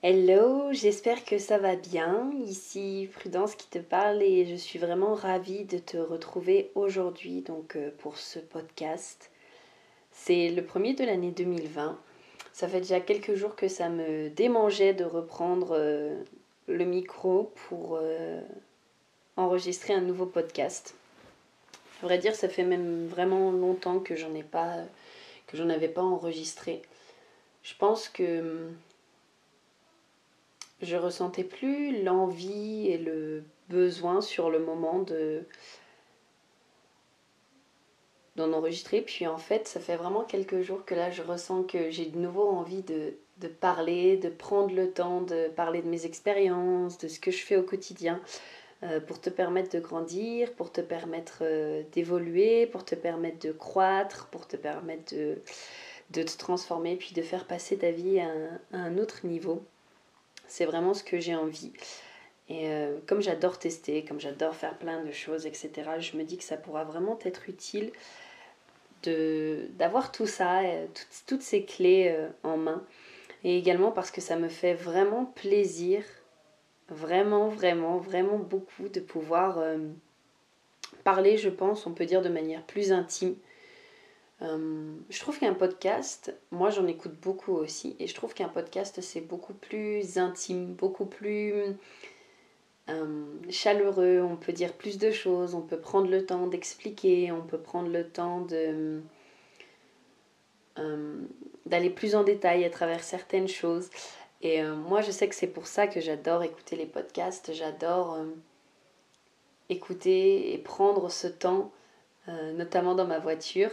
Hello, j'espère que ça va bien. Ici Prudence qui te parle et je suis vraiment ravie de te retrouver aujourd'hui donc euh, pour ce podcast. C'est le premier de l'année 2020. Ça fait déjà quelques jours que ça me démangeait de reprendre euh, le micro pour euh, enregistrer un nouveau podcast. À vrai dire, ça fait même vraiment longtemps que j'en ai pas que j'en avais pas enregistré. Je pense que je ressentais plus l'envie et le besoin sur le moment de d'en enregistrer. Puis en fait, ça fait vraiment quelques jours que là, je ressens que j'ai de nouveau envie de, parler, de prendre le temps de parler de mes expériences, de ce que je fais au quotidien, euh, pour te permettre de grandir, pour te permettre euh, d'évoluer, pour te permettre de croître, pour te permettre de, de te transformer, puis de faire passer ta vie à un autre niveau. C'est vraiment ce que j'ai envie. Et euh, comme j'adore tester, comme j'adore faire plein de choses, etc., je me dis que ça pourra vraiment être utile d'avoir tout ça, euh, toutes, ces clés euh, en main. Et également parce que ça me fait vraiment plaisir, vraiment, vraiment, vraiment beaucoup de pouvoir parler, je pense, on peut dire de manière plus intime euh, je trouve qu'un podcast, moi j'en écoute beaucoup aussi, et je trouve qu'un podcast c'est beaucoup plus intime, beaucoup plus euh, chaleureux, on peut dire plus de choses, on peut prendre le temps d'expliquer, on peut prendre le temps de euh, d'aller plus en détail à travers certaines choses. Et moi je sais que c'est pour ça que j'adore écouter les podcasts, j'adore écouter et prendre ce temps, notamment dans ma voiture.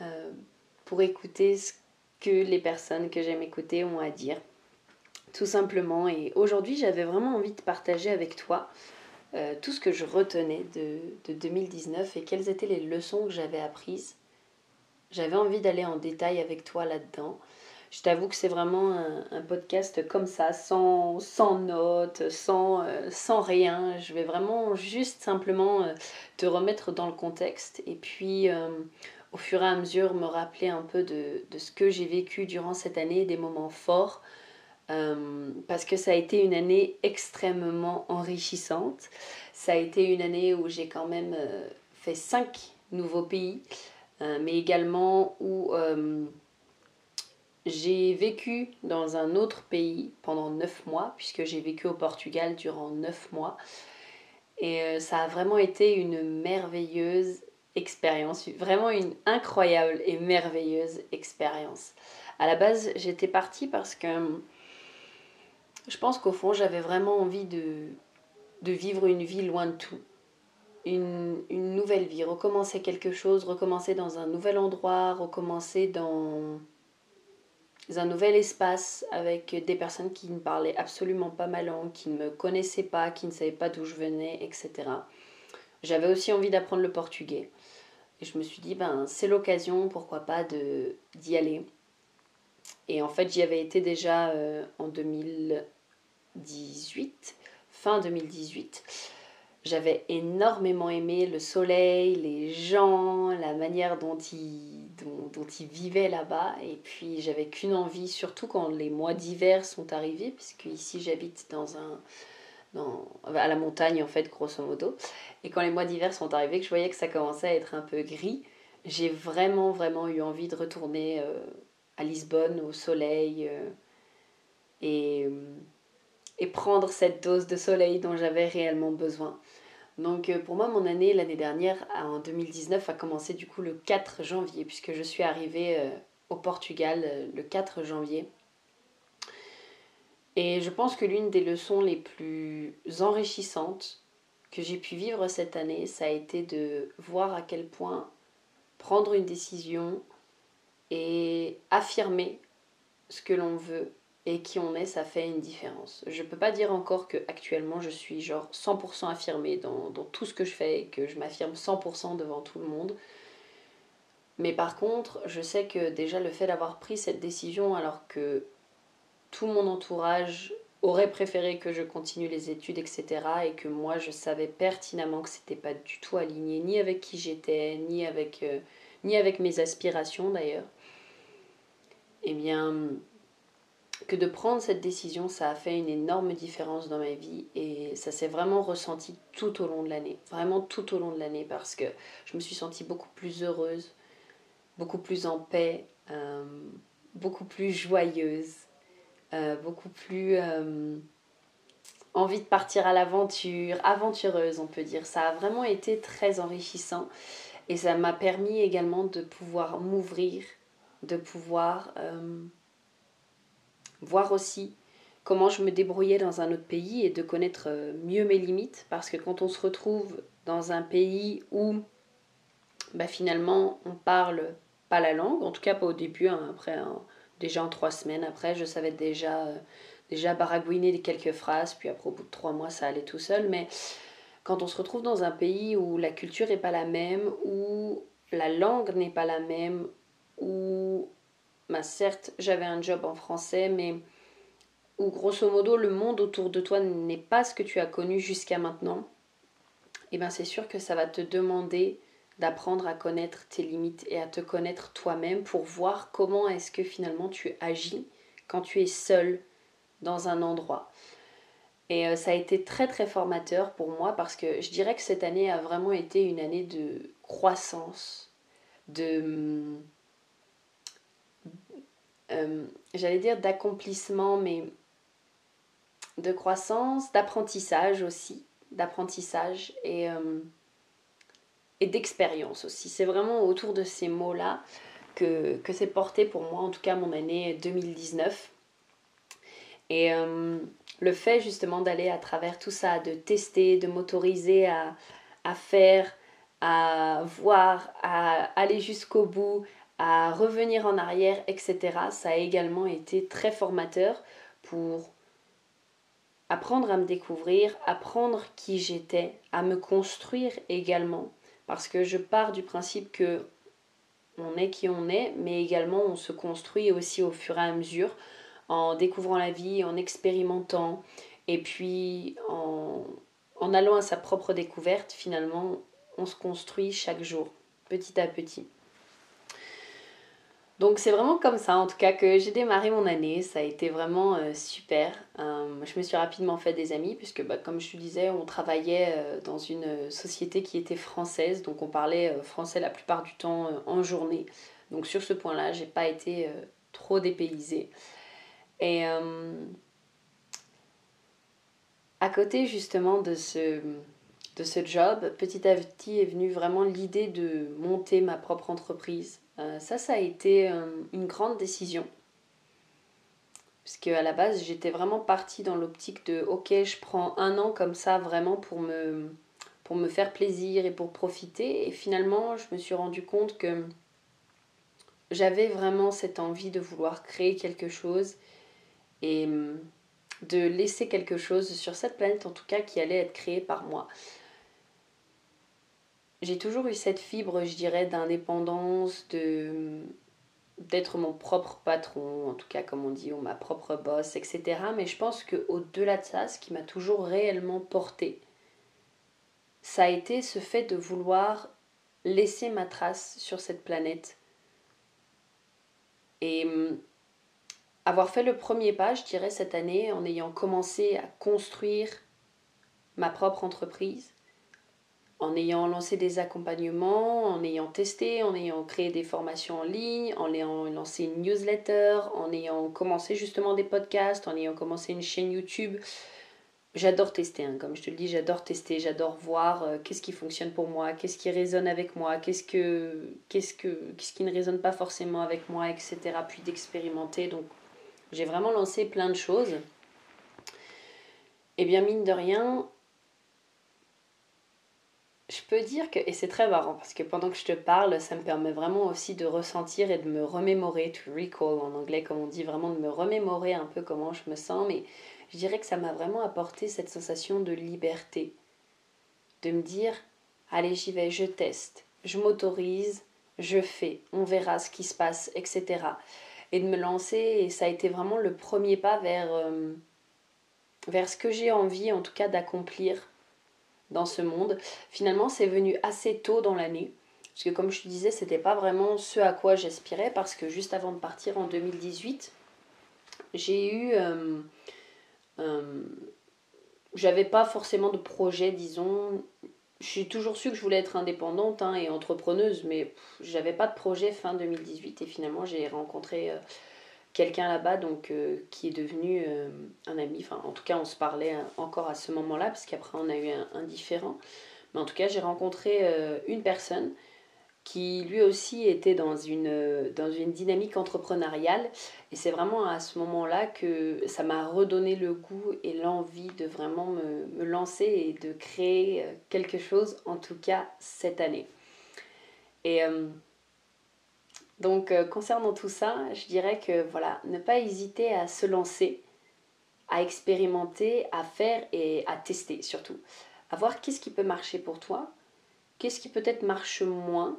Euh, pour écouter ce que les personnes que j'aime écouter ont à dire. Tout simplement. Et aujourd'hui, j'avais vraiment envie de partager avec toi euh, tout ce que je retenais de, de 2019 et quelles étaient les leçons que j'avais apprises. J'avais envie d'aller en détail avec toi là-dedans. Je t'avoue que c'est vraiment un, podcast comme ça, sans, sans notes, sans, euh, sans rien. Je vais vraiment juste simplement te remettre dans le contexte et puis au fur et à mesure me rappeler un peu de, ce que j'ai vécu durant cette année, des moments forts, euh, parce que ça a été une année extrêmement enrichissante. Ça a été une année où j'ai quand même euh, fait cinq nouveaux pays, euh, mais également où j'ai vécu dans un autre pays pendant neuf mois, puisque j'ai vécu au Portugal durant neuf mois. Et ça a vraiment été une merveilleuse expérience, vraiment une incroyable et merveilleuse expérience. À la base, j'étais partie parce que je pense qu'au fond, j'avais vraiment envie de, vivre une vie loin de tout. Une, une, nouvelle vie, recommencer quelque chose, recommencer dans un nouvel endroit, recommencer dans un nouvel espace avec des personnes qui ne parlaient absolument pas ma langue, qui ne me connaissaient pas, qui ne savaient pas d'où je venais, etc. J'avais aussi envie d'apprendre le portugais. Et je me suis dit, ben, c'est l'occasion, pourquoi pas, d'y aller. Et en fait, j'y avais été déjà euh, en 2018, fin 2018. J'avais énormément aimé le soleil, les gens, la manière dont ils, dont, dont ils vivaient là-bas. Et puis, j'avais qu'une envie, surtout quand les mois d'hiver sont arrivés, puisque ici, j'habite dans un, à la montagne en fait grosso modo. Et quand les mois d'hiver sont arrivés, que je voyais que ça commençait à être un peu gris, j'ai vraiment vraiment eu envie de retourner euh, à Lisbonne au soleil euh, et, et prendre cette dose de soleil dont j'avais réellement besoin. Donc euh, pour moi mon année l'année dernière en 2019 a commencé du coup le 4 janvier puisque je suis arrivée au Portugal le 4 janvier. Et je pense que l'une des leçons les plus enrichissantes que j'ai pu vivre cette année, ça a été de voir à quel point prendre une décision et affirmer ce que l'on veut et qui on est, ça fait une différence. Je peux pas dire encore que actuellement je suis genre 100% affirmée dans, dans, tout ce que je fais et que je m'affirme 100% devant tout le monde. Mais par contre, je sais que déjà le fait d'avoir pris cette décision alors que tout mon entourage aurait préféré que je continue les études, etc. Et que moi, je savais pertinemment que c'était pas du tout aligné ni avec qui j'étais, ni avec, euh, ni avec mes aspirations d'ailleurs. Eh bien, que de prendre cette décision, ça a fait une énorme différence dans ma vie et ça s'est vraiment ressenti tout au long de l'année. Vraiment tout au long de l'année parce que je me suis sentie beaucoup plus heureuse, beaucoup plus en paix, euh, beaucoup plus joyeuse, euh, beaucoup plus euh, envie de partir à l'aventure, aventureuse on peut dire. Ça a vraiment été très enrichissant et ça m'a permis également de pouvoir m'ouvrir, de pouvoir voir aussi comment je me débrouillais dans un autre pays et de connaître euh, mieux mes limites parce que quand on se retrouve dans un pays où bah, finalement on parle pas la langue, en tout cas pas au début, hein, après hein, déjà en trois semaines. Après je savais déjà euh, déjà baragouiner quelques phrases, puis après au bout de trois mois ça allait tout seul, mais quand on se retrouve dans un pays où la culture n'est pas la même, où la langue n'est pas la même, où bah, certes, j'avais un job en français, mais où grosso modo le monde autour de toi n'est pas ce que tu as connu jusqu'à maintenant, et eh bien c'est sûr que ça va te demander d'apprendre à connaître tes limites et à te connaître toi-même pour voir comment est-ce que finalement tu agis quand tu es seul dans un endroit. Et euh, ça a été très très formateur pour moi parce que je dirais que cette année a vraiment été une année de croissance, de euh, j'allais dire d'accomplissement, mais de croissance, d'apprentissage aussi, d'apprentissage et, euh, et d'expérience aussi. C'est vraiment autour de ces mots-là que, que c'est porté pour moi, en tout cas mon année 2019. Et euh, le fait justement d'aller à travers tout ça, de tester, de m'autoriser à, à faire, à voir, à aller jusqu'au bout, à revenir en arrière, etc. Ça a également été très formateur pour apprendre à me découvrir, apprendre qui j'étais, à me construire également. Parce que je pars du principe que on est qui on est, mais également on se construit aussi au fur et à mesure, en découvrant la vie, en expérimentant, et puis en, en allant à sa propre découverte, finalement, on se construit chaque jour, petit à petit. Donc c'est vraiment comme ça en tout cas que j'ai démarré mon année, ça a été vraiment euh, super. Euh, je me suis rapidement fait des amis puisque bah, comme je te disais on travaillait euh, dans une société qui était française, donc on parlait français la plupart du temps en journée. Donc sur ce point-là j'ai pas été trop dépaysée. Et à côté justement de ce, de ce job, petit à petit est venue vraiment l'idée de monter ma propre entreprise euh, ça, ça a été euh, une grande décision. Parce qu'à la base, j'étais vraiment partie dans l'optique de ok, je prends un an comme ça vraiment pour me, pour me faire plaisir et pour profiter. Et finalement, je me suis rendu compte que j'avais vraiment cette envie de vouloir créer quelque chose et hum, de laisser quelque chose sur cette planète en tout cas qui allait être créé par moi j'ai toujours eu cette fibre, je dirais, d'indépendance, d'être mon propre patron, en tout cas comme on dit, ou ma propre boss, etc. Mais je pense qu'au-delà de ça, ce qui m'a toujours réellement porté, ça a été ce fait de vouloir laisser ma trace sur cette planète. Et avoir fait le premier pas, je dirais, cette année, en ayant commencé à construire ma propre entreprise, en ayant lancé des accompagnements, en ayant testé, en ayant créé des formations en ligne, en ayant lancé une newsletter, en ayant commencé justement des podcasts, en ayant commencé une chaîne YouTube. J'adore tester, hein. comme je te le dis, j'adore tester, j'adore voir euh, qu'est-ce qui fonctionne pour moi, qu'est-ce qui résonne avec moi, qu'est-ce, que, qu'est-ce, que, qui ne résonne pas forcément avec moi, etc. Puis d'expérimenter. Donc j'ai vraiment lancé plein de choses. Et bien mine de rien, je peux dire que, et c'est très marrant parce que pendant que je te parle, ça me permet vraiment aussi de ressentir et de me remémorer, to recall en anglais comme on dit, vraiment de me remémorer un peu comment je me sens, mais je dirais que ça m'a vraiment apporté cette sensation de liberté, de me dire, allez j'y vais, je teste, je m'autorise, je fais, on verra ce qui se passe, etc. Et de me lancer, ça a été vraiment le premier pas vers, euh, vers ce que j'ai envie en tout cas d'accomplir dans ce monde. Finalement, c'est venu assez tôt dans l'année. Parce que comme je te disais, c'était pas vraiment ce à quoi j'aspirais parce que juste avant de partir en 2018, J'ai eu. J'avais pas forcément de projet, disons. J'ai toujours su que je voulais être indépendante hein, et entrepreneuse, mais j'avais pas de projet fin 2018 et finalement j'ai rencontré quelqu'un là-bas donc qui est devenu un ami. Enfin, en tout cas, on se parlait encore à ce moment-là parce qu'après on a eu un, différent. Mais en tout cas, j'ai rencontré une personne qui lui aussi était dans une, dans une dynamique entrepreneuriale. Et c'est vraiment à ce moment-là que ça m'a redonné le goût et l'envie de vraiment me, me, lancer et de créer euh, quelque chose, en tout cas cette année. Et euh, donc, euh, concernant tout ça, je dirais que voilà, ne pas hésiter à se lancer, à expérimenter, à faire et à tester surtout. À voir qu'est-ce qui peut marcher pour toi, qu'est-ce qui peut-être marche moins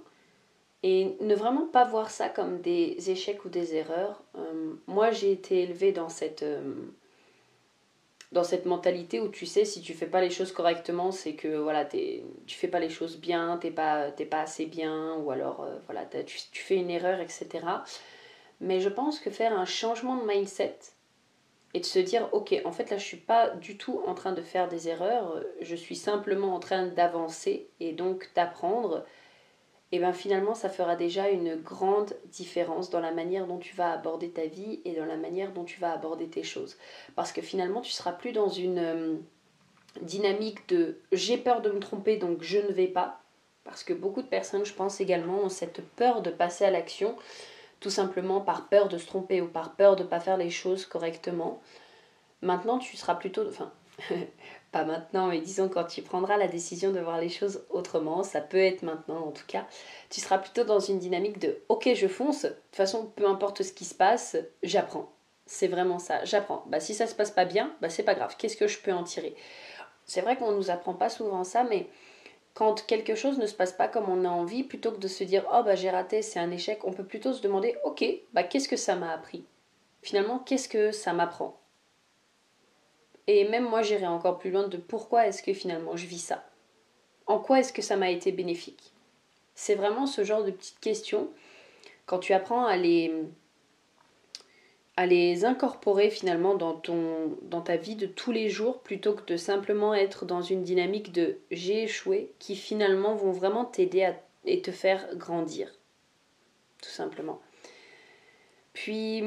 et ne vraiment pas voir ça comme des échecs ou des erreurs. Euh, moi, j'ai été élevée dans cette, euh, dans cette mentalité où tu sais, si tu fais pas les choses correctement, c'est que voilà, es, tu fais pas les choses bien, t'es pas, pas assez bien, ou alors euh, voilà, tu, tu, fais une erreur, etc. Mais je pense que faire un changement de mindset et de se dire, ok, en fait là, je suis pas du tout en train de faire des erreurs, je suis simplement en train d'avancer et donc d'apprendre et bien finalement ça fera déjà une grande différence dans la manière dont tu vas aborder ta vie et dans la manière dont tu vas aborder tes choses. Parce que finalement tu seras plus dans une euh, dynamique de j'ai peur de me tromper donc je ne vais pas. Parce que beaucoup de personnes, je pense également, ont cette peur de passer à l'action, tout simplement par peur de se tromper ou par peur de ne pas faire les choses correctement. Maintenant, tu seras plutôt, enfin, pas maintenant, mais disons quand tu prendras la décision de voir les choses autrement, ça peut être maintenant en tout cas, tu seras plutôt dans une dynamique de ok je fonce, de toute façon peu importe ce qui se passe, j'apprends. C'est vraiment ça, j'apprends. Bah si ça se passe pas bien, bah c'est pas grave, qu'est-ce que je peux en tirer? C'est vrai qu'on nous apprend pas souvent ça, mais quand quelque chose ne se passe pas comme on a envie, plutôt que de se dire oh bah j'ai raté, c'est un échec, on peut plutôt se demander ok, bah qu'est-ce que ça m'a appris? Finalement, qu'est-ce que ça m'apprend? Et même moi, j'irai encore plus loin de pourquoi est-ce que finalement je vis ça En quoi est-ce que ça m'a été bénéfique? C'est vraiment ce genre de petites questions. Quand tu apprends à les, à les incorporer finalement dans, ton, dans ta vie de tous les jours plutôt que de simplement être dans une dynamique de j'ai échoué qui finalement vont vraiment t'aider et te faire grandir. Tout simplement. Puis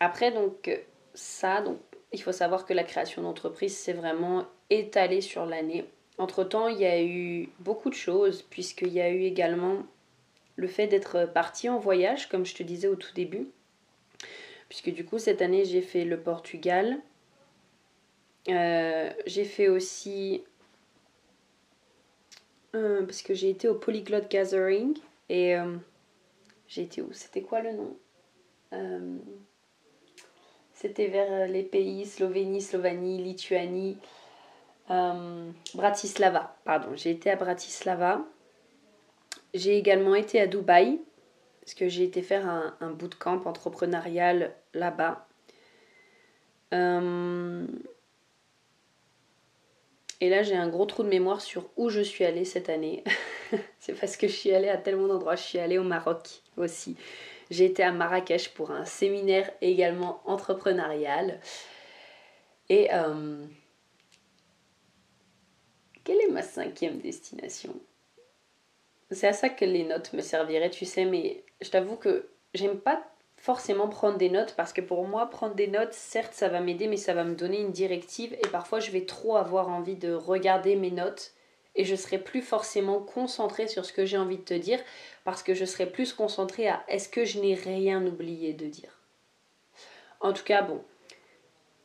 après donc ça, donc il faut savoir que la création d'entreprise, c'est vraiment étalé sur l'année. Entre-temps, il y a eu beaucoup de choses, puisqu'il y a eu également le fait d'être parti en voyage, comme je te disais au tout début. Puisque du coup, cette année, j'ai fait le Portugal. Euh, j'ai fait aussi... Euh, parce que j'ai été au Polyglot Gathering. Et euh, j'ai été où? C'était quoi le nom? C'était vers euh, les pays Slovénie, Slovanie, Lituanie, euh, Bratislava. Pardon, j'ai été à Bratislava. J'ai également été à Dubaï, parce que j'ai été faire un, bootcamp entrepreneurial là-bas. Euh, et là, j'ai un gros trou de mémoire sur où je suis allée cette année. C'est parce que je suis allée à tellement d'endroits. Je suis allée au Maroc aussi. J'ai été à Marrakech pour un séminaire également entrepreneurial. Et euh, quelle est ma cinquième destination? C'est à ça que les notes me serviraient, tu sais, mais je t'avoue que j'aime pas forcément prendre des notes parce que pour moi, prendre des notes, certes, ça va m'aider, mais ça va me donner une directive et parfois je vais trop avoir envie de regarder mes notes et je serai plus forcément concentrée sur ce que j'ai envie de te dire parce que je serai plus concentrée à est-ce que je n'ai rien oublié de dire. En tout cas, bon,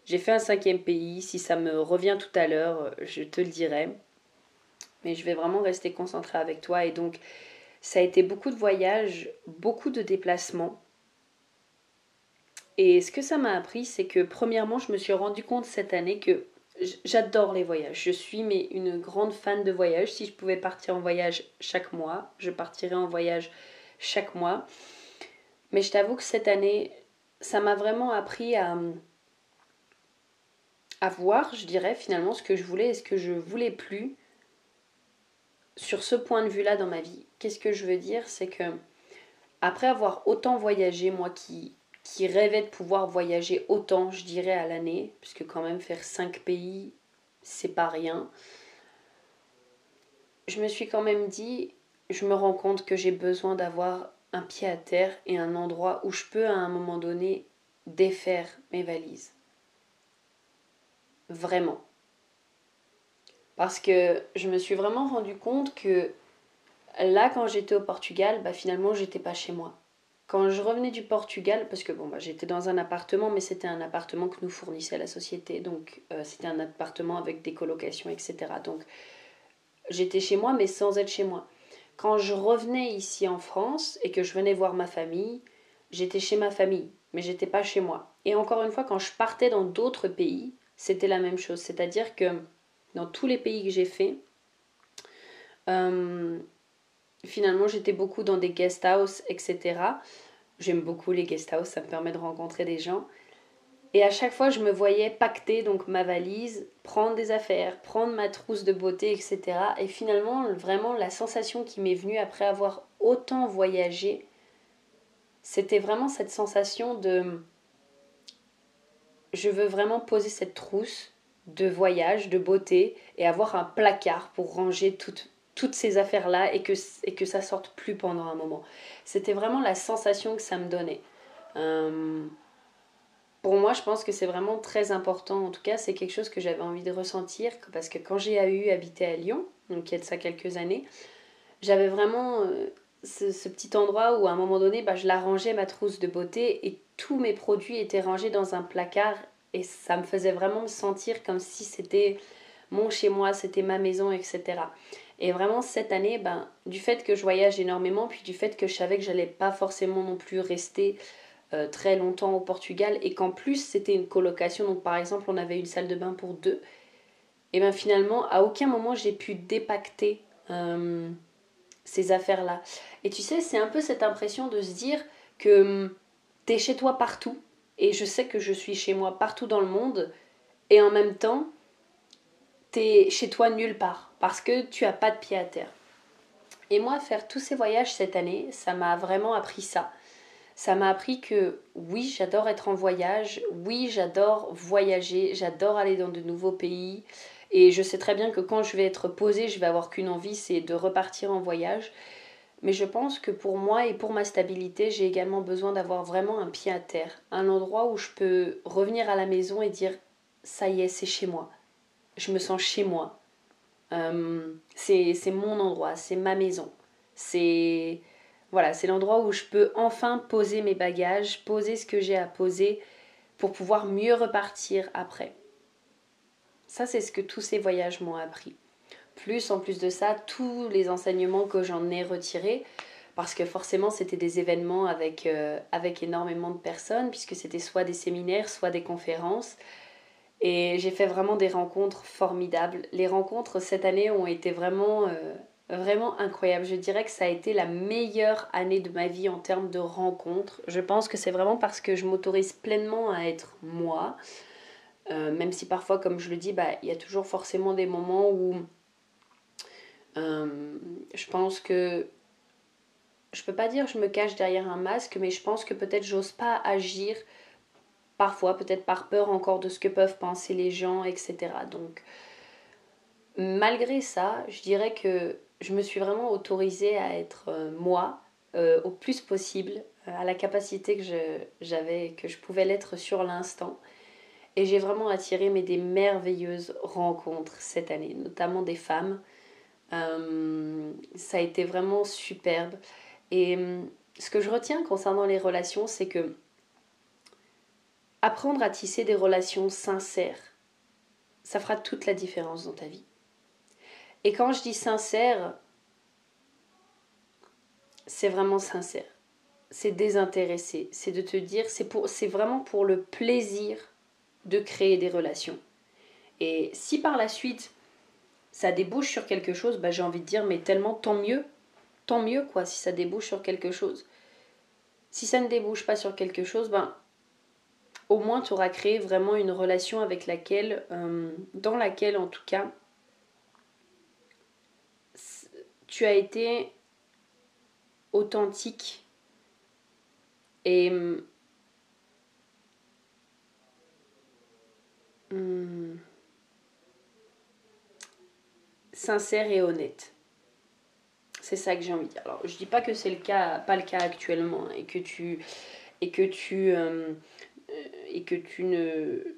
j'ai fait un cinquième pays, si ça me revient tout à l'heure, je te le dirai. Mais je vais vraiment rester concentrée avec toi et donc ça a été beaucoup de voyages, beaucoup de déplacements. Et ce que ça m'a appris, c'est que premièrement, je me suis rendu compte cette année que J'adore les voyages. Je suis mais une grande fan de voyages. Si je pouvais partir en voyage chaque mois, je partirais en voyage chaque mois. Mais je t'avoue que cette année, ça m'a vraiment appris à, à voir, je dirais, finalement ce que je voulais et ce que je voulais plus sur ce point de vue-là dans ma vie. Qu'est-ce que je veux dire? C'est que après avoir autant voyagé, moi qui qui rêvait de pouvoir voyager autant, je dirais, à l'année, puisque quand même faire 5 pays, c'est pas rien. Je me suis quand même dit, je me rends compte que j'ai besoin d'avoir un pied à terre et un endroit où je peux à un moment donné défaire mes valises. Vraiment. Parce que je me suis vraiment rendu compte que là, quand j'étais au Portugal, bah, finalement, j'étais pas chez moi. Quand je revenais du Portugal, parce que bon, bah, j'étais dans un appartement, mais c'était un appartement que nous fournissait la société, donc euh, c'était un appartement avec des colocations, etc. Donc j'étais chez moi, mais sans être chez moi. Quand je revenais ici en France et que je venais voir ma famille, j'étais chez ma famille, mais j'étais pas chez moi. Et encore une fois, quand je partais dans d'autres pays, c'était la même chose. C'est-à-dire que dans tous les pays que j'ai fait, euh, finalement, j'étais beaucoup dans des guest house, etc. J'aime beaucoup les guest house, ça me permet de rencontrer des gens. Et à chaque fois, je me voyais pacter donc ma valise, prendre des affaires, prendre ma trousse de beauté, etc. Et finalement, vraiment, la sensation qui m'est venue après avoir autant voyagé, c'était vraiment cette sensation de je veux vraiment poser cette trousse de voyage, de beauté, et avoir un placard pour ranger toutes, toutes ces affaires-là et que, et que ça sorte plus pendant un moment. C'était vraiment la sensation que ça me donnait. Euh, pour moi, je pense que c'est vraiment très important. En tout cas, c'est quelque chose que j'avais envie de ressentir parce que quand j'ai eu habité à Lyon, donc il y a de ça quelques années, j'avais vraiment euh, ce, petit endroit où à un moment donné, bah, je la rangeais ma trousse de beauté et tous mes produits étaient rangés dans un placard et ça me faisait vraiment me sentir comme si c'était mon chez moi, c'était ma maison, etc. Et vraiment cette année, ben, du fait que je voyage énormément, puis du fait que je savais que j'allais pas forcément non plus rester euh, très longtemps au Portugal et qu'en plus c'était une colocation, donc par exemple on avait une salle de bain pour deux, et bien finalement à aucun moment j'ai pu dépacter euh, ces affaires-là. Et tu sais, c'est un peu cette impression de se dire que hum, tu es chez toi partout, et je sais que je suis chez moi partout dans le monde, et en même temps, tu es chez toi nulle part, parce que tu as pas de pied à terre. Et moi, faire tous ces voyages cette année, ça m'a vraiment appris ça ça m'a appris que oui, j'adore être en voyage, oui, j'adore voyager, j'adore aller dans de nouveaux pays. Et je sais très bien que quand je vais être posée, je vais avoir qu'une envie, c'est de repartir en voyage. Mais je pense que pour moi et pour ma stabilité, j'ai également besoin d'avoir vraiment un pied à terre, un endroit où je peux revenir à la maison et dire ça y est, c'est chez moi. Je me sens chez moi. Euh, c'est mon endroit, c'est ma maison. C'est voilà, c'est l'endroit où je peux enfin poser mes bagages, poser ce que j'ai à poser pour pouvoir mieux repartir après. Ça, c'est ce que tous ces voyages m'ont appris. Plus, en plus de ça, tous les enseignements que j'en ai retirés, parce que forcément, c'était des événements avec, euh, avec énormément de personnes, puisque c'était soit des séminaires, soit des conférences. Et j'ai fait vraiment des rencontres formidables. Les rencontres cette année ont été vraiment euh, vraiment incroyable. Je dirais que ça a été la meilleure année de ma vie en termes de rencontres. Je pense que c'est vraiment parce que je m'autorise pleinement à être moi. Euh, même si parfois, comme je le dis, bah, il y a toujours forcément des moments où euh, je pense que je peux pas dire je me cache derrière un masque, mais je pense que peut-être j'ose pas agir parfois, peut-être par peur encore de ce que peuvent penser les gens, etc. Donc, malgré ça, je dirais que je me suis vraiment autorisée à être euh, moi euh, au plus possible, euh, à la capacité que j'avais, que je pouvais l'être sur l'instant. Et j'ai vraiment attiré mais des merveilleuses rencontres cette année, notamment des femmes. ça a été vraiment superbe. Et ce que je retiens concernant les relations, c'est que apprendre à tisser des relations sincères, ça fera toute la différence dans ta vie. Et quand je dis sincère, c'est vraiment sincère. C'est désintéressé. C'est de te dire, c'est, vraiment pour le plaisir de créer des relations. Et si par la suite, ça débouche sur quelque chose, bah, j'ai envie de dire, mais tellement tant mieux. Tant mieux, quoi, si ça débouche sur quelque chose. Si ça ne débouche pas sur quelque chose, ben, au moins tu auras créé vraiment une relation avec laquelle, euh, dans laquelle en tout cas, tu as été authentique et mm, mm, sincère et honnête. C'est ça que j'ai envie de dire. Alors, je dis pas que c'est le cas, pas le cas actuellement, et que tu, et que tu euh, et que tu ne,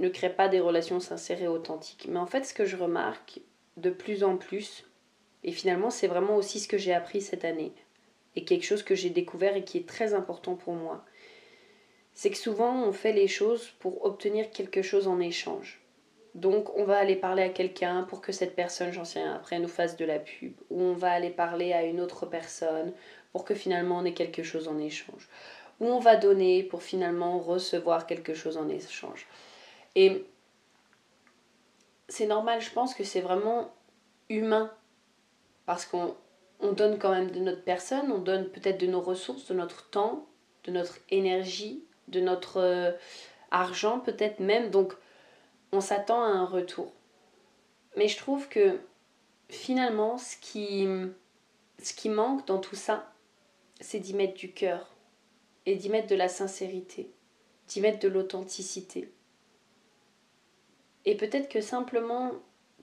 ne crées pas des relations sincères et authentiques. Mais en fait, ce que je remarque de plus en plus, et finalement, c'est vraiment aussi ce que j'ai appris cette année, et quelque chose que j'ai découvert et qui est très important pour moi, c'est que souvent on fait les choses pour obtenir quelque chose en échange. Donc on va aller parler à quelqu'un pour que cette personne, j'en sais rien, après nous fasse de la pub. Ou on va aller parler à une autre personne pour que finalement on ait quelque chose en échange. Ou on va donner pour finalement recevoir quelque chose en échange. Et c'est normal, je pense que c'est vraiment humain. Parce qu'on donne quand même de notre personne, on donne peut-être de nos ressources, de notre temps, de notre énergie, de notre euh, argent peut-être même. Donc on s'attend à un retour. Mais je trouve que finalement ce qui, ce qui manque dans tout ça, c'est d'y mettre du cœur et d'y mettre de la sincérité, d'y mettre de l'authenticité. Et peut-être que simplement,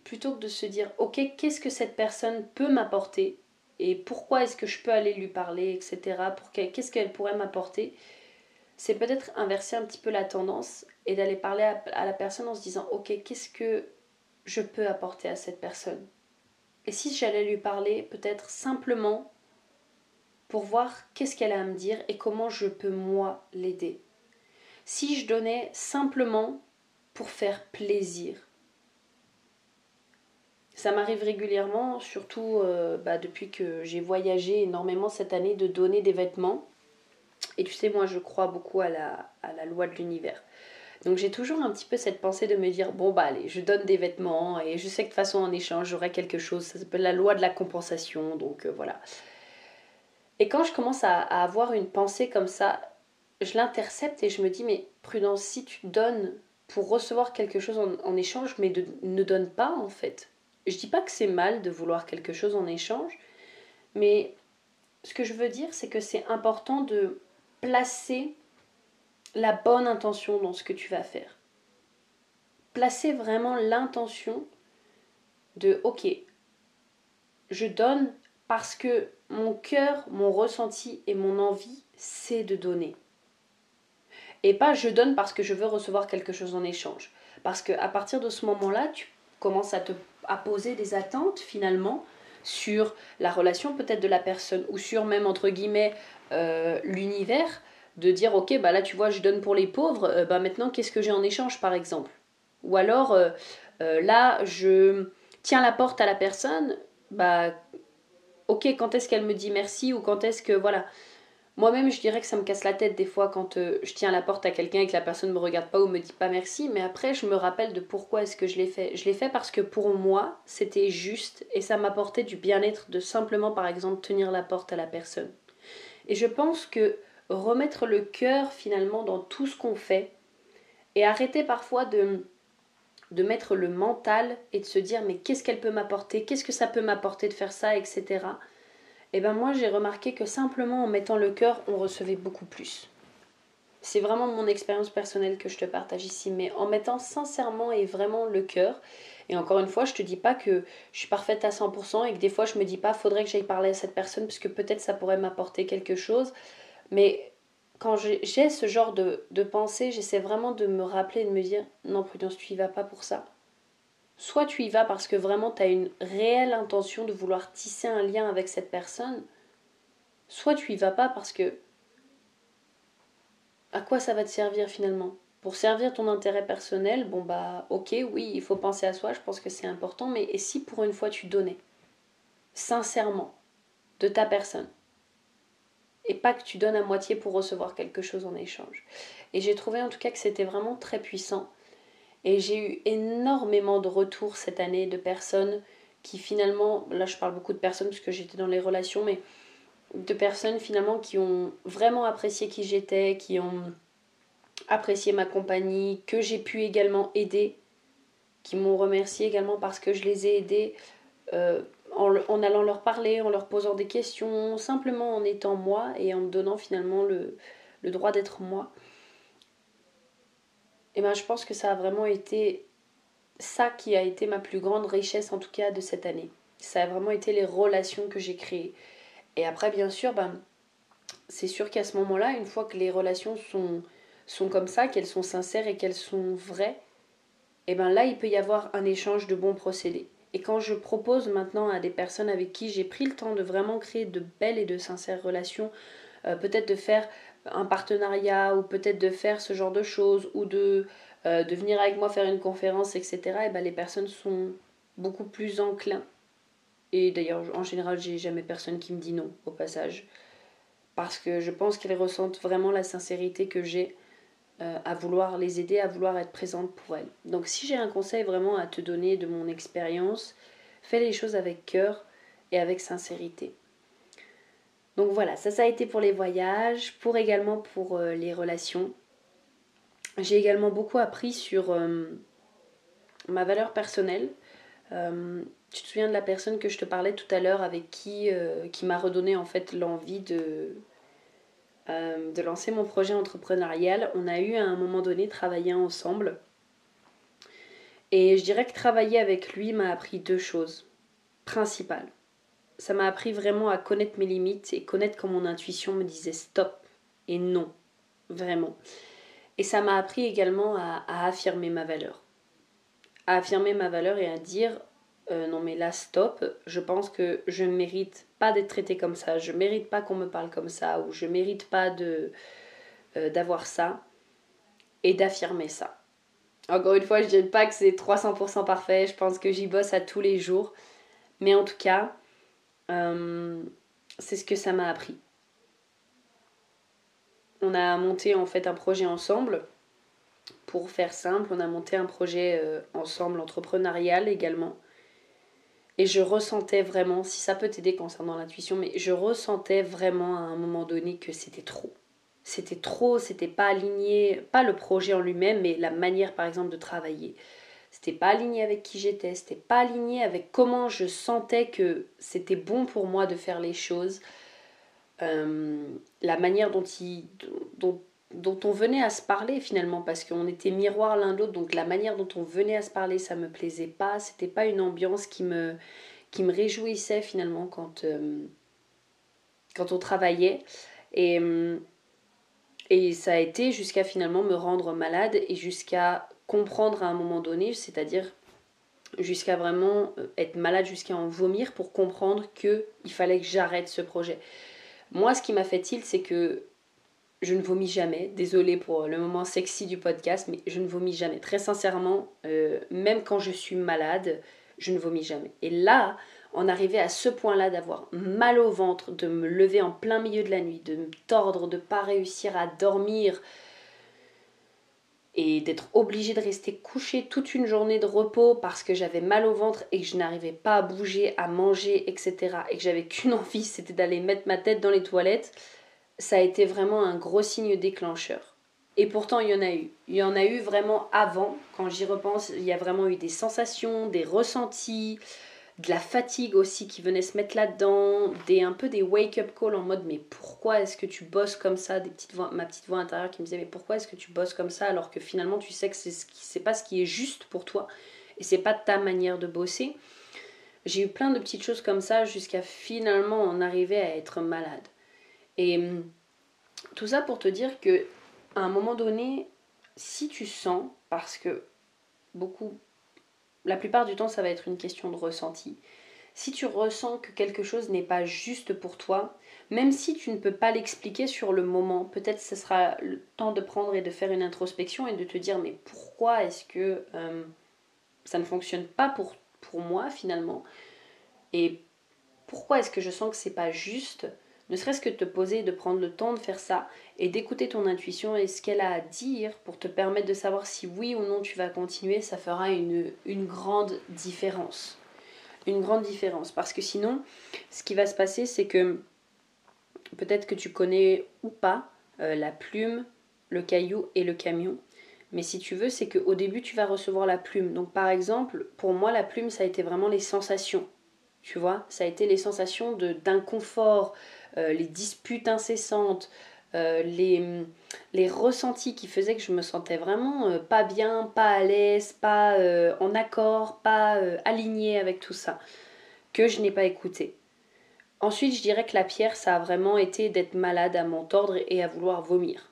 plutôt que de se dire, ok, qu'est-ce que cette personne peut m'apporter et pourquoi est-ce que je peux aller lui parler, etc., qu'est-ce qu'elle pourrait m'apporter, c'est peut-être inverser un petit peu la tendance et d'aller parler à, la personne en se disant ok qu'est-ce que je peux apporter à cette personne? Et si j'allais lui parler peut-être simplement pour voir qu'est-ce qu'elle a à me dire et comment je peux moi l'aider si je donnais simplement pour faire plaisir ça m'arrive régulièrement, surtout euh, bah, depuis que j'ai voyagé énormément cette année, de donner des vêtements et tu sais, moi, je crois beaucoup à la, loi de l'univers. Donc j'ai toujours un petit peu cette pensée de me dire, bon, bah allez, je donne des vêtements et je sais que de toute façon, en échange, j'aurai quelque chose. Ça s'appelle la loi de la compensation. Donc euh, voilà. Et quand je commence à, avoir une pensée comme ça, je l'intercepte et je me dis, mais prudence, si tu donnes pour recevoir quelque chose en, échange, mais ne donne pas en fait. Je dis pas que c'est mal de vouloir quelque chose en échange, mais ce que je veux dire, c'est que c'est important de placer la bonne intention dans ce que tu vas faire. Placer vraiment l'intention de OK, je donne parce que mon cœur, mon ressenti et mon envie, c'est de donner. Et pas je donne parce que je veux recevoir quelque chose en échange. Parce qu'à partir de ce moment-là, tu commences à te poser des attentes finalement sur la relation peut-être de la personne ou sur même entre guillemets euh, l'univers, de dire ok bah là tu vois je donne pour les pauvres, euh, bah maintenant qu'est-ce que j'ai en échange par exemple? Ou alors euh, là je tiens la porte à la personne, bah ok quand est-ce qu'elle me dit merci ou quand est-ce que voilà moi-même, je dirais que ça me casse la tête des fois quand je tiens la porte à quelqu'un et que la personne ne me regarde pas ou me dit pas merci, mais après, je me rappelle de pourquoi est-ce que je l'ai fait. Je l'ai fait parce que pour moi, c'était juste et ça m'apportait du bien-être de simplement, par exemple, tenir la porte à la personne. Et je pense que remettre le cœur finalement dans tout ce qu'on fait et arrêter parfois de, de mettre le mental et de se dire mais qu'est-ce qu'elle peut m'apporter, qu'est-ce que ça peut m'apporter de faire ça, etc. Et eh ben moi j'ai remarqué que simplement en mettant le cœur on recevait beaucoup plus. C'est vraiment mon expérience personnelle que je te partage ici, mais en mettant sincèrement et vraiment le cœur, et encore une fois, je te dis pas que je suis parfaite à 100% et que des fois je me dis pas faudrait que j'aille parler à cette personne parce que peut-être ça pourrait m'apporter quelque chose. Mais quand j'ai ce genre de, pensée, j'essaie vraiment de me rappeler et de me dire non, Prudence, tu y vas pas pour ça. Soit tu y vas parce que vraiment tu as une réelle intention de vouloir tisser un lien avec cette personne, soit tu y vas pas parce que à quoi ça va te servir finalement? Pour servir ton intérêt personnel, bon bah ok, oui, il faut penser à soi, je pense que c'est important, mais et si pour une fois tu donnais sincèrement de ta personne? Et pas que tu donnes à moitié pour recevoir quelque chose en échange. Et j'ai trouvé en tout cas que c'était vraiment très puissant et j'ai eu énormément de retours cette année de personnes qui finalement, là je parle beaucoup de personnes parce que j'étais dans les relations, mais de personnes finalement qui ont vraiment apprécié qui j'étais, qui ont apprécié ma compagnie, que j'ai pu également aider, qui m'ont remercié également parce que je les ai aidés euh, en, allant leur parler, en leur posant des questions, simplement en étant moi et en me donnant finalement le, le droit d'être moi. Et ben je pense que ça a vraiment été ça qui a été ma plus grande richesse en tout cas de cette année. Ça a vraiment été les relations que j'ai créées. Et après, bien sûr, ben, c'est sûr qu'à ce moment-là, une fois que les relations sont, sont comme ça, qu'elles sont sincères et qu'elles sont vraies, et eh ben là, il peut y avoir un échange de bons procédés. Et quand je propose maintenant à des personnes avec qui j'ai pris le temps de vraiment créer de belles et de sincères relations, euh, peut-être de faire un partenariat ou peut-être de faire ce genre de choses ou de, euh, venir avec moi faire une conférence, etc., et ben les personnes sont beaucoup plus enclins. Et d'ailleurs, en général, j'ai jamais personne qui me dit non au passage. Parce que je pense qu'elles ressentent vraiment la sincérité que j'ai euh, à vouloir les aider, à vouloir être présente pour elles. Donc si j'ai un conseil vraiment à te donner de mon expérience, fais les choses avec cœur et avec sincérité. Donc voilà, ça ça a été pour les voyages, pour également pour euh, les relations. J'ai également beaucoup appris sur euh, ma valeur personnelle. tu te souviens de la personne que je te parlais tout à l'heure avec qui, qui m'a redonné en fait l'envie de, euh, de lancer mon projet entrepreneurial. On a eu à un moment donné travaillé ensemble. Et je dirais que travailler avec lui m'a appris deux choses principales. Ça m'a appris vraiment à connaître mes limites et connaître quand mon intuition me disait stop et non, vraiment. Et ça m'a appris également à, affirmer ma valeur. À affirmer ma valeur et à dire euh, non mais là stop, je pense que je ne mérite pas d'être traité comme ça, je mérite pas qu'on me parle comme ça, ou je mérite pas euh, d'avoir ça, et d'affirmer ça. Encore une fois, je ne dirais pas que c'est 300% parfait, je pense que j'y bosse à tous les jours, mais en tout cas, euh, c'est ce que ça m'a appris. On a monté en fait un projet ensemble. Pour faire simple, on a monté un projet ensemble entrepreneurial également. Et je ressentais vraiment, si ça peut t'aider concernant l'intuition, mais je ressentais vraiment à un moment donné que c'était trop. C'était trop, c'était pas aligné, pas le projet en lui-même, mais la manière par exemple de travailler. C'était pas aligné avec qui j'étais, c'était pas aligné avec comment je sentais que c'était bon pour moi de faire les choses. Euh, la manière dont, il, dont on venait à se parler finalement parce qu'on était miroir l'un l'autre donc la manière dont on venait à se parler ça me plaisait pas c'était pas une ambiance qui me réjouissait finalement quand euh, quand on travaillait. Et euh, et ça a été jusqu'à finalement me rendre malade et jusqu'à comprendre à un moment donné c'est-à-dire jusqu'à vraiment euh, être malade jusqu'à en vomir pour comprendre que il fallait que j'arrête ce projet. Moi ce qui m'a fait il c'est que je ne vomis jamais. Désolée pour le moment sexy du podcast, mais je ne vomis jamais. Très sincèrement, euh, même quand je suis malade, je ne vomis jamais. Et là, en arriver à ce point-là d'avoir mal au ventre, de me lever en plein milieu de la nuit, de me tordre, de ne pas réussir à dormir et d'être obligée de rester couchée toute une journée de repos parce que j'avais mal au ventre et que je n'arrivais pas à bouger, à manger, etc. et que j'avais qu'une envie, c'était d'aller mettre ma tête dans les toilettes ça a été vraiment un gros signe déclencheur. Et pourtant, il y en a eu. Il y en a eu vraiment avant. Quand j'y repense, il y a vraiment eu des sensations, des ressentis, de la fatigue aussi qui venait se mettre là-dedans, des un peu des wake-up calls en mode mais pourquoi est-ce que tu bosses comme ça? Des voix, Ma petite voix intérieure qui me disait mais pourquoi est-ce que tu bosses comme ça? Alors que finalement tu sais que c'est ce qui, pas ce qui est juste pour toi et c'est pas ta manière de bosser. J'ai eu plein de petites choses comme ça jusqu'à finalement en arriver à être malade. Et hum, tout ça pour te dire que à un moment donné, si tu sens, parce que beaucoup, la plupart du temps, ça va être une question de ressenti. Si tu ressens que quelque chose n'est pas juste pour toi, même si tu ne peux pas l'expliquer sur le moment, peut-être ce sera le temps de prendre et de faire une introspection et de te dire mais pourquoi est-ce que hum, ça ne fonctionne pas pour, pour moi finalement? Et pourquoi est-ce que je sens que c'est pas juste? Ne serait-ce que de te poser de prendre le temps de faire ça et d'écouter ton intuition et ce qu'elle a à dire pour te permettre de savoir si oui ou non tu vas continuer, ça fera une, une grande différence. Une grande différence. Parce que sinon, ce qui va se passer, c'est que peut-être que tu connais ou pas euh, la plume, le caillou et le camion. Mais si tu veux, c'est qu'au début, tu vas recevoir la plume. Donc par exemple, pour moi, la plume, ça a été vraiment les sensations. Tu vois, ça a été les sensations d'inconfort, euh, les disputes incessantes, euh, les, les ressentis qui faisaient que je me sentais vraiment euh, pas bien, pas à l'aise, pas en accord, pas alignée avec tout ça, que je n'ai pas écouté. Ensuite, je dirais que la pierre, ça a vraiment été d'être malade, à m'entendre et à vouloir vomir.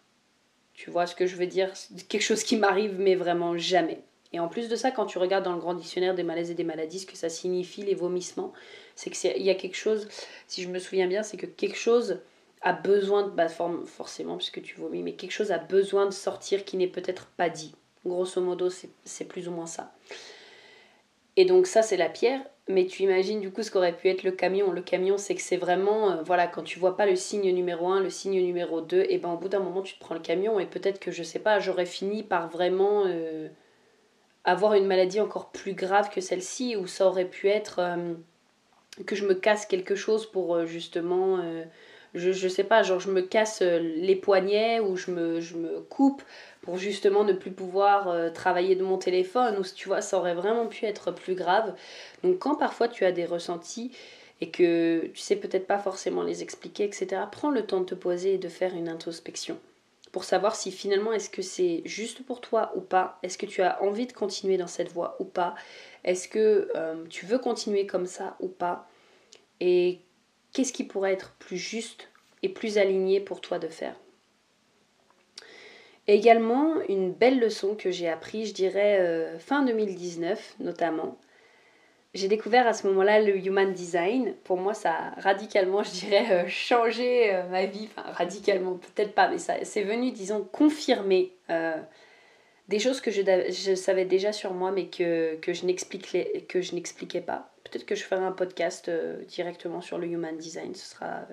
Tu vois ce que je veux dire? Quelque chose qui m'arrive, mais vraiment jamais. Et en plus de ça, quand tu regardes dans le grand dictionnaire des malaises et des maladies, ce que ça signifie, les vomissements, c'est qu'il y a quelque chose, si je me souviens bien, c'est que quelque chose a besoin de, bah, forcément puisque tu vomis, mais quelque chose a besoin de sortir qui n'est peut-être pas dit. Grosso modo, c'est plus ou moins ça. Et donc ça, c'est la pierre. Mais tu imagines du coup ce qu'aurait pu être le camion. Le camion, c'est que c'est vraiment, euh, voilà, quand tu vois pas le signe numéro 1, le signe numéro 2, et ben au bout d'un moment, tu te prends le camion et peut-être que, je sais pas, j'aurais fini par vraiment euh, avoir une maladie encore plus grave que celle-ci, ou ça aurait pu être euh, que je me casse quelque chose pour justement je, je sais pas, genre je me casse les poignets ou je me, je me coupe pour justement ne plus pouvoir euh, travailler de mon téléphone ou tu vois ça aurait vraiment pu être plus grave. Donc quand parfois tu as des ressentis et que tu sais peut-être pas forcément les expliquer etc prends le temps de te poser et de faire une introspection pour savoir si finalement est-ce que c'est juste pour toi ou pas? Est-ce que tu as envie de continuer dans cette voie ou pas? Est-ce que euh, tu veux continuer comme ça ou pas? Et qu'est-ce qui pourrait être plus juste et plus aligné pour toi de faire? Également, une belle leçon que j'ai appris, je dirais euh, fin 2019 notamment. J'ai découvert à ce moment-là le Human Design. Pour moi, ça a radicalement, je dirais, euh, changé euh, ma vie. Enfin, radicalement, peut-être pas, mais ça c'est venu, disons, confirmer des choses que je, savais déjà sur moi, mais que, que je n'expliquais pas. Peut-être que je ferai un podcast directement sur le Human Design. Ce sera,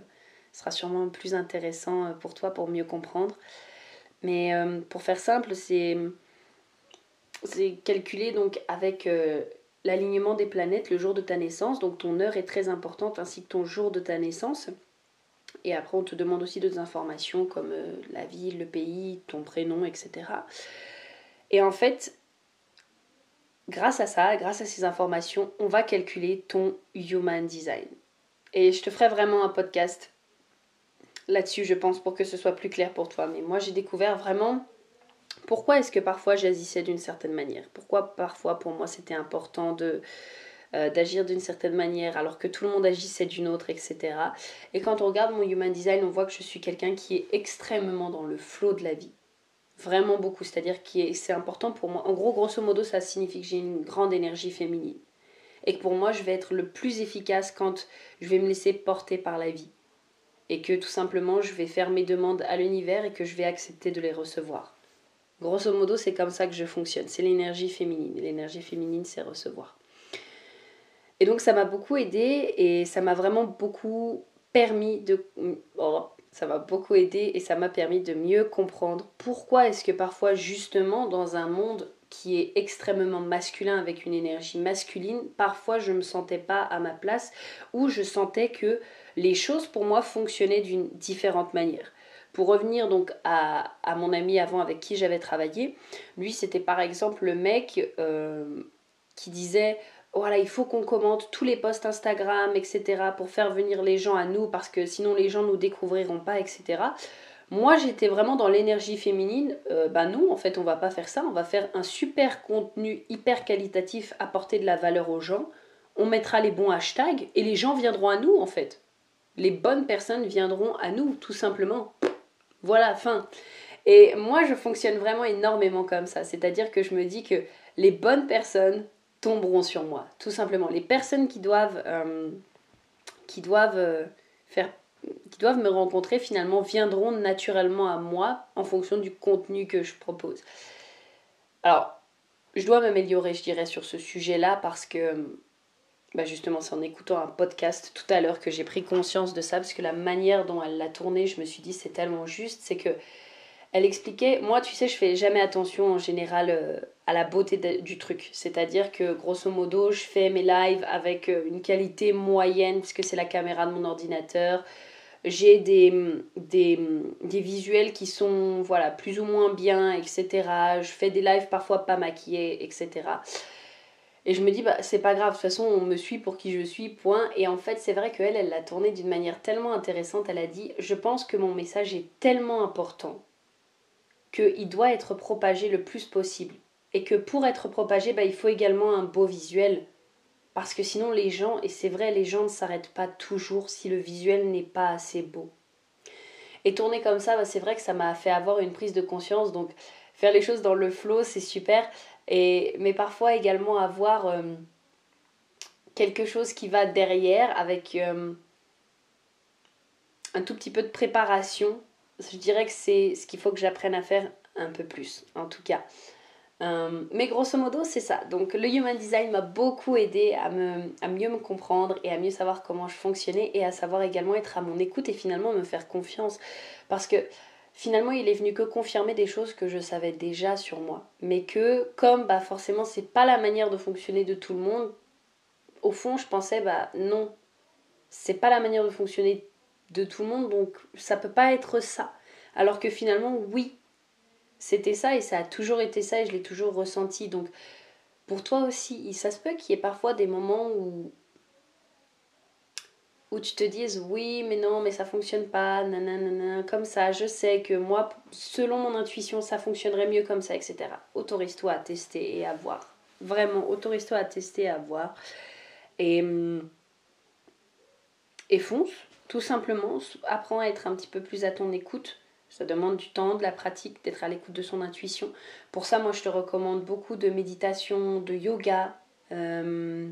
sera sûrement plus intéressant pour toi pour mieux comprendre. Mais euh, pour faire simple, c'est calculé donc avec euh, l'alignement des planètes le jour de ta naissance. Donc ton heure est très importante ainsi que ton jour de ta naissance. Et après, on te demande aussi d'autres informations comme euh, la ville, le pays, ton prénom, etc. Et en fait, grâce à ça, grâce à ces informations, on va calculer ton human design. Et je te ferai vraiment un podcast là-dessus, je pense, pour que ce soit plus clair pour toi. Mais moi, j'ai découvert vraiment pourquoi est-ce que parfois j'agissais d'une certaine manière? Pourquoi parfois pour moi c'était important de euh, d'agir d'une certaine manière alors que tout le monde agissait d'une autre, etc. Et quand on regarde mon human design, on voit que je suis quelqu'un qui est extrêmement dans le flot de la vie. Vraiment beaucoup, c'est-à-dire que c'est important pour moi. En gros, grosso modo, ça signifie que j'ai une grande énergie féminine. Et que pour moi, je vais être le plus efficace quand je vais me laisser porter par la vie et que tout simplement je vais faire mes demandes à l'univers et que je vais accepter de les recevoir. Grosso modo, c'est comme ça que je fonctionne. C'est l'énergie féminine. L'énergie féminine, c'est recevoir. Et donc ça m'a beaucoup aidé et ça m'a vraiment beaucoup permis de... Oh, ça et ça m'a permis de mieux comprendre pourquoi est-ce que parfois justement dans un monde qui est extrêmement masculin avec une énergie masculine, parfois je ne me sentais pas à ma place ou je sentais que les choses pour moi fonctionnaient d'une différente manière. Pour revenir donc à, mon ami avant avec qui j'avais travaillé, lui c'était par exemple le mec euh, qui disait voilà, il faut qu'on commente tous les posts Instagram, etc. pour faire venir les gens à nous parce que sinon les gens nous découvriront pas, etc. Moi, j'étais vraiment dans l'énergie féminine. Euh, bah non, en fait, on va pas faire ça. On va faire un super contenu hyper qualitatif, apporter de la valeur aux gens. On mettra les bons hashtags et les gens viendront à nous, en fait les bonnes personnes viendront à nous, tout simplement. Voilà, fin. Et moi, je fonctionne vraiment énormément comme ça. C'est-à-dire que je me dis que les bonnes personnes tomberont sur moi, tout simplement. Les personnes qui doivent, euh, qui doivent euh, faire qui doivent me rencontrer finalement viendront naturellement à moi en fonction du contenu que je propose. Alors, je dois m'améliorer, je dirais, sur ce sujet-là parce que bah justement, c'est en écoutant un podcast tout à l'heure que j'ai pris conscience de ça, parce que la manière dont elle l'a tourné, je me suis dit c'est tellement juste, c'est que elle expliquait, moi tu sais, je fais jamais attention en général euh, à la beauté du truc, c'est-à-dire que grosso modo, je fais mes lives avec euh, une qualité moyenne, puisque c'est la caméra de mon ordinateur, j'ai des, des, des, visuels qui sont voilà plus ou moins bien, etc. Je fais des lives parfois pas maquillés, etc. Et je me dis, bah, c'est pas grave, de toute façon, on me suit pour qui je suis, point. Et en fait, c'est vrai qu'elle, elle l'a tourné d'une manière tellement intéressante. Elle a dit, je pense que mon message est tellement important qu'il doit être propagé le plus possible. Et que pour être propagé, bah, il faut également un beau visuel. Parce que sinon, les gens, et c'est vrai, les gens ne s'arrêtent pas toujours si le visuel n'est pas assez beau. Et tourner comme ça, bah, c'est vrai que ça m'a fait avoir une prise de conscience. Donc, faire les choses dans le flow, c'est super. Et, mais parfois également avoir euh, quelque chose qui va derrière avec euh, un tout petit peu de préparation. Je dirais que c'est ce qu'il faut que j'apprenne à faire un peu plus, en tout cas. Euh, mais grosso modo, c'est ça. Donc le Human Design m'a beaucoup aidé à, me, à mieux me comprendre et à mieux savoir comment je fonctionnais et à savoir également être à mon écoute et finalement me faire confiance. Parce que finalement, il est venu que confirmer des choses que je savais déjà sur moi. Mais que, comme bah, forcément, c'est pas la manière de fonctionner de tout le monde, au fond, je pensais, bah non, c'est pas la manière de fonctionner de tout le monde, donc ça peut pas être ça. Alors que finalement, oui, c'était ça et ça a toujours été ça et je l'ai toujours ressenti. Donc, pour toi aussi, ça se peut qu'il y ait parfois des moments où où tu te dises oui mais non mais ça fonctionne pas nanana comme ça je sais que moi selon mon intuition ça fonctionnerait mieux comme ça etc autorise-toi à tester et à voir. Vraiment autorise-toi à tester et à voir. Et et fonce tout simplement. Apprends à être un petit peu plus à ton écoute. Ça demande du temps, de la pratique, d'être à l'écoute de son intuition. Pour ça, moi, je te recommande beaucoup de méditation, de yoga, euh,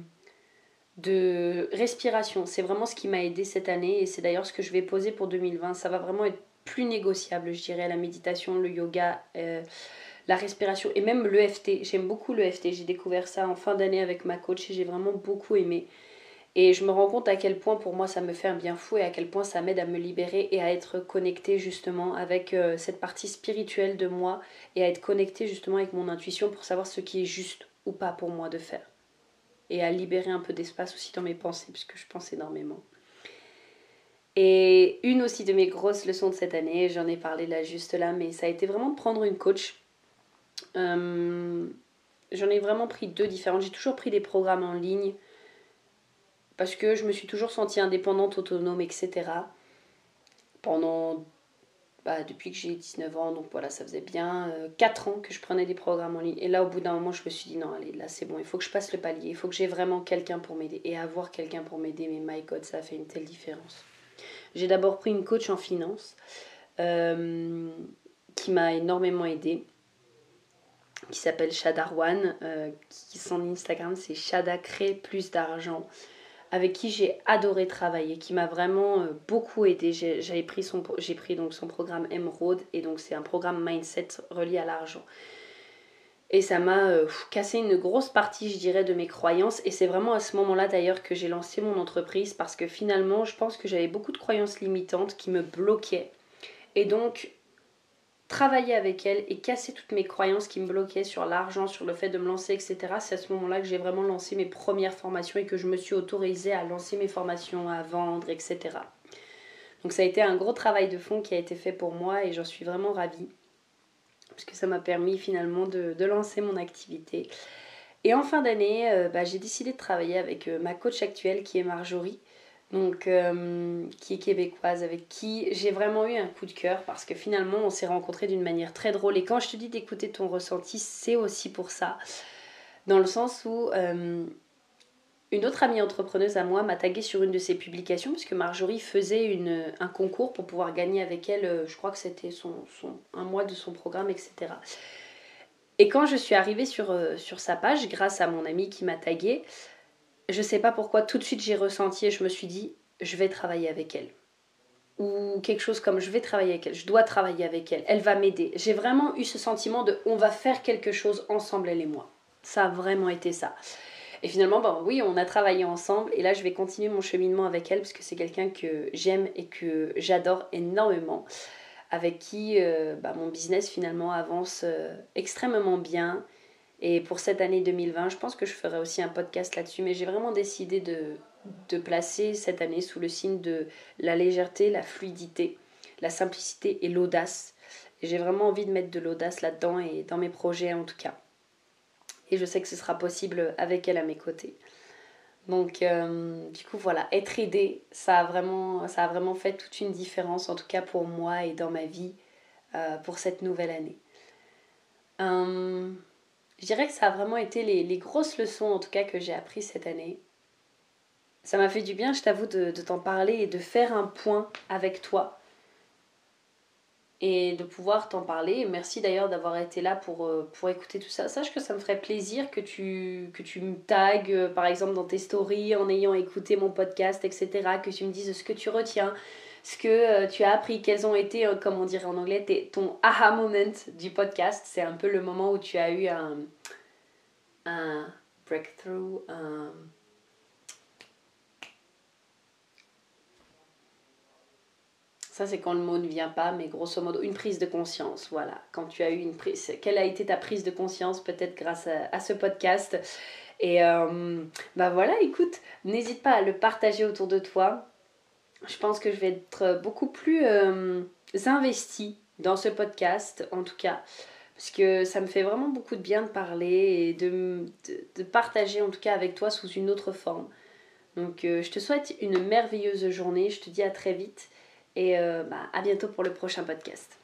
de respiration. C'est vraiment ce qui m'a aidé cette année et c'est d'ailleurs ce que je vais poser pour 2020. Ça va vraiment être plus négociable, je dirais, la méditation, le yoga, euh, la respiration et même l'EFT. J'aime beaucoup l'EFT. J'ai découvert ça en fin d'année avec ma coach et j'ai vraiment beaucoup aimé. Et je me rends compte à quel point pour moi ça me fait un bien fou et à quel point ça m'aide à me libérer et à être connectée justement avec euh, cette partie spirituelle de moi et à être connectée justement avec mon intuition pour savoir ce qui est juste ou pas pour moi de faire. Et à libérer un peu d'espace aussi dans mes pensées puisque je pense énormément. Et une aussi de mes grosses leçons de cette année, j'en ai parlé là juste là, mais ça a été vraiment de prendre une coach. Euh, j'en ai vraiment pris deux différentes. J'ai toujours pris des programmes en ligne parce que je me suis toujours sentie indépendante, autonome, etc. Pendant, bah, depuis que j'ai 19 ans, donc voilà, ça faisait bien 4 euh, ans que je prenais des programmes en ligne. Et là, au bout d'un moment, je me suis dit, non, allez, là, c'est bon, il faut que je passe le palier, il faut que j'ai vraiment quelqu'un pour m'aider. Et avoir quelqu'un pour m'aider, mais my God, ça a fait une telle différence. J'ai d'abord pris une coach en finance euh, qui m'a énormément aidée qui s'appelle Shadarwan, euh, qui son Instagram c'est Shada crée plus d'argent avec qui j'ai adoré travailler, qui m'a vraiment euh, beaucoup aidé. J'ai pris, son, donc son programme Emerald et donc c'est un programme mindset relié à l'argent. Et ça m'a euh, cassé une grosse partie, je dirais, de mes croyances. Et c'est vraiment à ce moment-là d'ailleurs que j'ai lancé mon entreprise parce que finalement, je pense que j'avais beaucoup de croyances limitantes qui me bloquaient. Et donc, travailler avec elle et casser toutes mes croyances qui me bloquaient sur l'argent, sur le fait de me lancer, etc. C'est à ce moment-là que j'ai vraiment lancé mes premières formations et que je me suis autorisée à lancer mes formations, à vendre, etc. Donc ça a été un gros travail de fond qui a été fait pour moi et j'en suis vraiment ravie. Parce que ça m'a permis finalement de, lancer mon activité. Et en fin d'année, euh, bah, j'ai décidé de travailler avec euh, ma coach actuelle qui est Marjorie donc euh, qui est québécoise, avec qui j'ai vraiment eu un coup de cœur parce que finalement on s'est rencontrés d'une manière très drôle. Et quand je te dis d'écouter ton ressenti, c'est aussi pour ça. Dans le sens où euh, une autre amie entrepreneuse à moi m'a tagué sur une de ses publications puisque Marjorie faisait un concours pour pouvoir gagner avec elle, euh, je crois que c'était un mois de son programme, etc. Et quand je suis arrivée sur, sur sa page, grâce à mon amie qui m'a tagué, je sais pas pourquoi, tout de suite j'ai ressenti et je me suis dit, je vais travailler avec elle. Ou quelque chose comme je vais travailler avec elle, je dois travailler avec elle, elle va m'aider. J'ai vraiment eu ce sentiment de on va faire quelque chose ensemble, elle et moi. Ça a vraiment été ça. Et finalement, bon, oui, on a travaillé ensemble et là je vais continuer mon cheminement avec elle parce que c'est quelqu'un que j'aime et que j'adore énormément, avec qui euh, bah, mon business finalement avance euh, extrêmement bien et pour cette année 2020, je pense que je ferai aussi un podcast là-dessus, mais j'ai vraiment décidé de, de placer cette année sous le signe de la légèreté, la fluidité, la simplicité et l'audace. J'ai vraiment envie de mettre de l'audace là-dedans et dans mes projets en tout cas. Et je sais que ce sera possible avec elle à mes côtés. Donc, euh, du coup, voilà, être aidé, ça a, vraiment, ça a vraiment fait toute une différence, en tout cas pour moi et dans ma vie, euh, pour cette nouvelle année. Euh, je dirais que ça a vraiment été les, les, grosses leçons, en tout cas, que j'ai apprises cette année. Ça m'a fait du bien, je t'avoue, de, t'en parler et de faire un point avec toi et de pouvoir t'en parler. Merci d'ailleurs d'avoir été là pour, euh, écouter tout ça. Sache que ça me ferait plaisir que tu, que tu me tagues, euh, par exemple, dans tes stories en ayant écouté mon podcast, etc. Que tu me dises ce que tu retiens, ce que euh, tu as appris, quels ont été, comme on dirait en anglais, ton aha moment du podcast. C'est un peu le moment où tu as eu un, breakthrough, Ça, c'est quand le mot ne vient pas, mais grosso modo, une prise de conscience. Voilà, quand tu as eu une prise. Quelle a été ta prise de conscience, peut-être grâce à, ce podcast Et euh, bah voilà, écoute, n'hésite pas à le partager autour de toi. Je pense que je vais être beaucoup plus euh, investie dans ce podcast, en tout cas, parce que ça me fait vraiment beaucoup de bien de parler et de, partager, en tout cas, avec toi sous une autre forme. Donc, euh, je te souhaite une merveilleuse journée. Je te dis à très vite. Et euh, bah, à bientôt pour le prochain podcast.